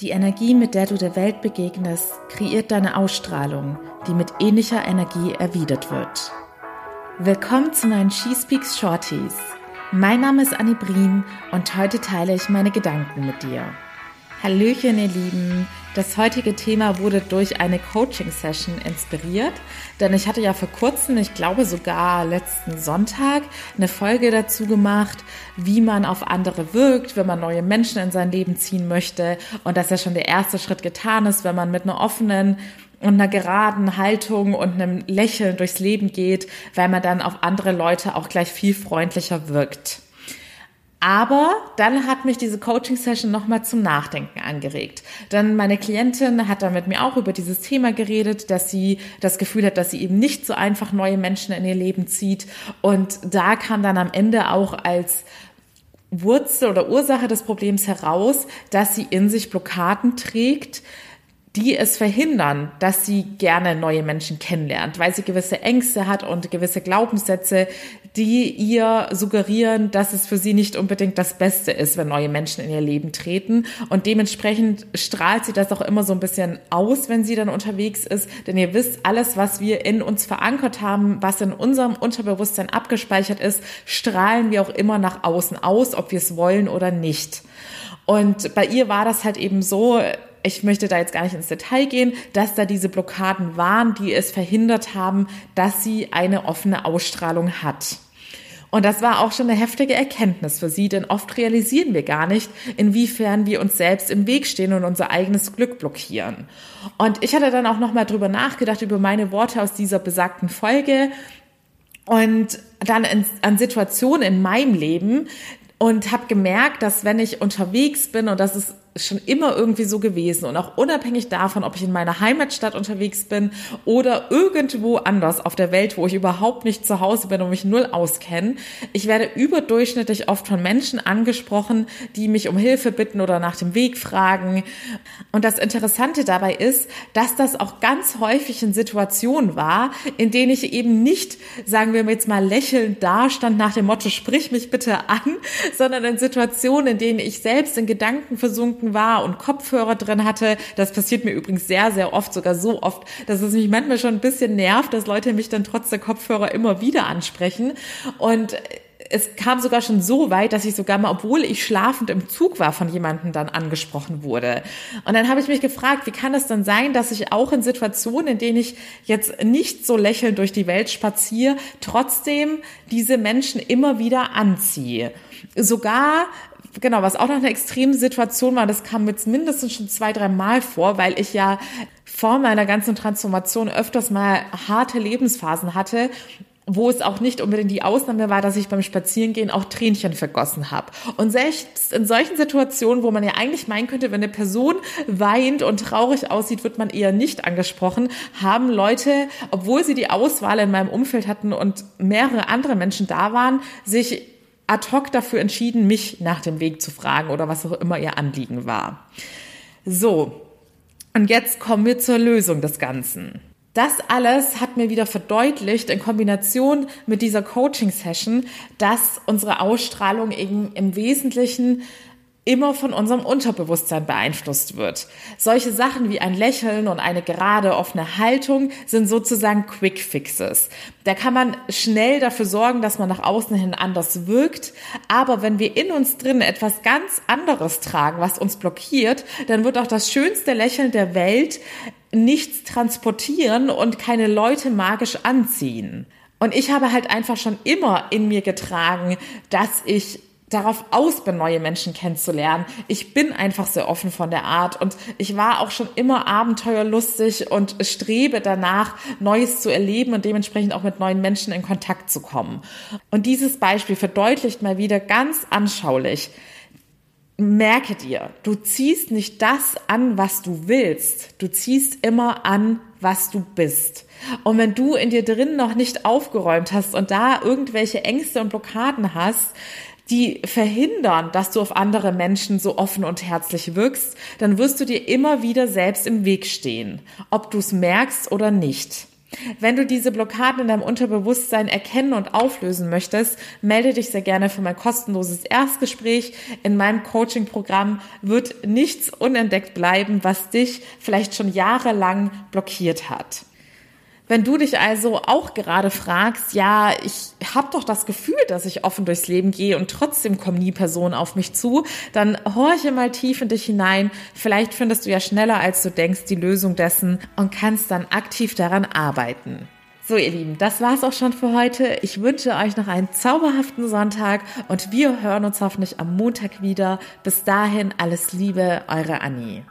Die Energie, mit der du der Welt begegnest, kreiert deine Ausstrahlung, die mit ähnlicher Energie erwidert wird. Willkommen zu meinen She Speaks Shorties. Mein Name ist Annie Brien und heute teile ich meine Gedanken mit dir. Hallöchen, ihr Lieben. Das heutige Thema wurde durch eine Coaching-Session inspiriert, denn ich hatte ja vor kurzem, ich glaube sogar letzten Sonntag, eine Folge dazu gemacht, wie man auf andere wirkt, wenn man neue Menschen in sein Leben ziehen möchte und dass ja schon der erste Schritt getan ist, wenn man mit einer offenen und einer geraden Haltung und einem Lächeln durchs Leben geht, weil man dann auf andere Leute auch gleich viel freundlicher wirkt. Aber dann hat mich diese Coaching-Session nochmal zum Nachdenken angeregt. Dann meine Klientin hat dann mit mir auch über dieses Thema geredet, dass sie das Gefühl hat, dass sie eben nicht so einfach neue Menschen in ihr Leben zieht. Und da kam dann am Ende auch als Wurzel oder Ursache des Problems heraus, dass sie in sich Blockaden trägt, die es verhindern, dass sie gerne neue Menschen kennenlernt, weil sie gewisse Ängste hat und gewisse Glaubenssätze, die ihr suggerieren, dass es für sie nicht unbedingt das Beste ist, wenn neue Menschen in ihr Leben treten. Und dementsprechend strahlt sie das auch immer so ein bisschen aus, wenn sie dann unterwegs ist. Denn ihr wisst, alles, was wir in uns verankert haben, was in unserem Unterbewusstsein abgespeichert ist, strahlen wir auch immer nach außen aus, ob wir es wollen oder nicht. Und bei ihr war das halt eben so, ich möchte da jetzt gar nicht ins Detail gehen, dass da diese Blockaden waren, die es verhindert haben, dass sie eine offene Ausstrahlung hat. Und das war auch schon eine heftige Erkenntnis für sie, denn oft realisieren wir gar nicht, inwiefern wir uns selbst im Weg stehen und unser eigenes Glück blockieren. Und ich hatte dann auch nochmal drüber nachgedacht, über meine Worte aus dieser besagten Folge und dann in, an Situationen in meinem Leben und habe gemerkt, dass wenn ich unterwegs bin und das ist schon immer irgendwie so gewesen und auch unabhängig davon, ob ich in meiner Heimatstadt unterwegs bin oder irgendwo anders auf der Welt, wo ich überhaupt nicht zu Hause bin und mich null auskenne. Ich werde überdurchschnittlich oft von Menschen angesprochen, die mich um Hilfe bitten oder nach dem Weg fragen. Und das Interessante dabei ist, dass das auch ganz häufig in Situationen war, in denen ich eben nicht, sagen wir jetzt mal, lächelnd dastand nach dem Motto, sprich mich bitte an, sondern in Situationen, in denen ich selbst in Gedanken versunken Rücken war und Kopfhörer drin hatte. Das passiert mir übrigens sehr, sehr oft, sogar so oft, dass es mich manchmal schon ein bisschen nervt, dass Leute mich dann trotz der Kopfhörer immer wieder ansprechen. Und es kam sogar schon so weit, dass ich sogar mal, obwohl ich schlafend im Zug war, von jemandem dann angesprochen wurde. Und dann habe ich mich gefragt, wie kann es dann sein, dass ich auch in Situationen, in denen ich jetzt nicht so lächelnd durch die Welt spaziere, trotzdem diese Menschen immer wieder anziehe. Sogar genau, was auch noch eine extreme Situation war, das kam jetzt mindestens schon zwei, drei Mal vor, weil ich ja vor meiner ganzen Transformation öfters mal harte Lebensphasen hatte wo es auch nicht unbedingt die Ausnahme war, dass ich beim Spazierengehen auch Tränchen vergossen habe. Und selbst in solchen Situationen, wo man ja eigentlich meinen könnte, wenn eine Person weint und traurig aussieht, wird man eher nicht angesprochen, haben Leute, obwohl sie die Auswahl in meinem Umfeld hatten und mehrere andere Menschen da waren, sich ad hoc dafür entschieden, mich nach dem Weg zu fragen oder was auch immer ihr Anliegen war. So, und jetzt kommen wir zur Lösung des Ganzen. Das alles hat mir wieder verdeutlicht in Kombination mit dieser Coaching-Session, dass unsere Ausstrahlung eben im Wesentlichen immer von unserem Unterbewusstsein beeinflusst wird. Solche Sachen wie ein Lächeln und eine gerade offene Haltung sind sozusagen Quick Fixes. Da kann man schnell dafür sorgen, dass man nach außen hin anders wirkt. Aber wenn wir in uns drin etwas ganz anderes tragen, was uns blockiert, dann wird auch das schönste Lächeln der Welt nichts transportieren und keine Leute magisch anziehen. Und ich habe halt einfach schon immer in mir getragen, dass ich darauf aus bin, neue Menschen kennenzulernen. Ich bin einfach sehr offen von der Art und ich war auch schon immer abenteuerlustig und strebe danach, Neues zu erleben und dementsprechend auch mit neuen Menschen in Kontakt zu kommen. Und dieses Beispiel verdeutlicht mal wieder ganz anschaulich, merke dir, du ziehst nicht das an, was du willst. Du ziehst immer an, was du bist. Und wenn du in dir drin noch nicht aufgeräumt hast und da irgendwelche Ängste und Blockaden hast, die verhindern, dass du auf andere Menschen so offen und herzlich wirkst, dann wirst du dir immer wieder selbst im Weg stehen, ob du es merkst oder nicht. Wenn du diese Blockaden in deinem Unterbewusstsein erkennen und auflösen möchtest, melde dich sehr gerne für mein kostenloses Erstgespräch. In meinem Coaching-Programm wird nichts unentdeckt bleiben, was dich vielleicht schon jahrelang blockiert hat. Wenn du dich also auch gerade fragst, ja, ich habe doch das Gefühl, dass ich offen durchs Leben gehe und trotzdem kommen nie Personen auf mich zu, dann horche mal tief in dich hinein. Vielleicht findest du ja schneller, als du denkst, die Lösung dessen und kannst dann aktiv daran arbeiten. So, ihr Lieben, das war's auch schon für heute. Ich wünsche euch noch einen zauberhaften Sonntag und wir hören uns hoffentlich am Montag wieder. Bis dahin alles Liebe, eure Annie.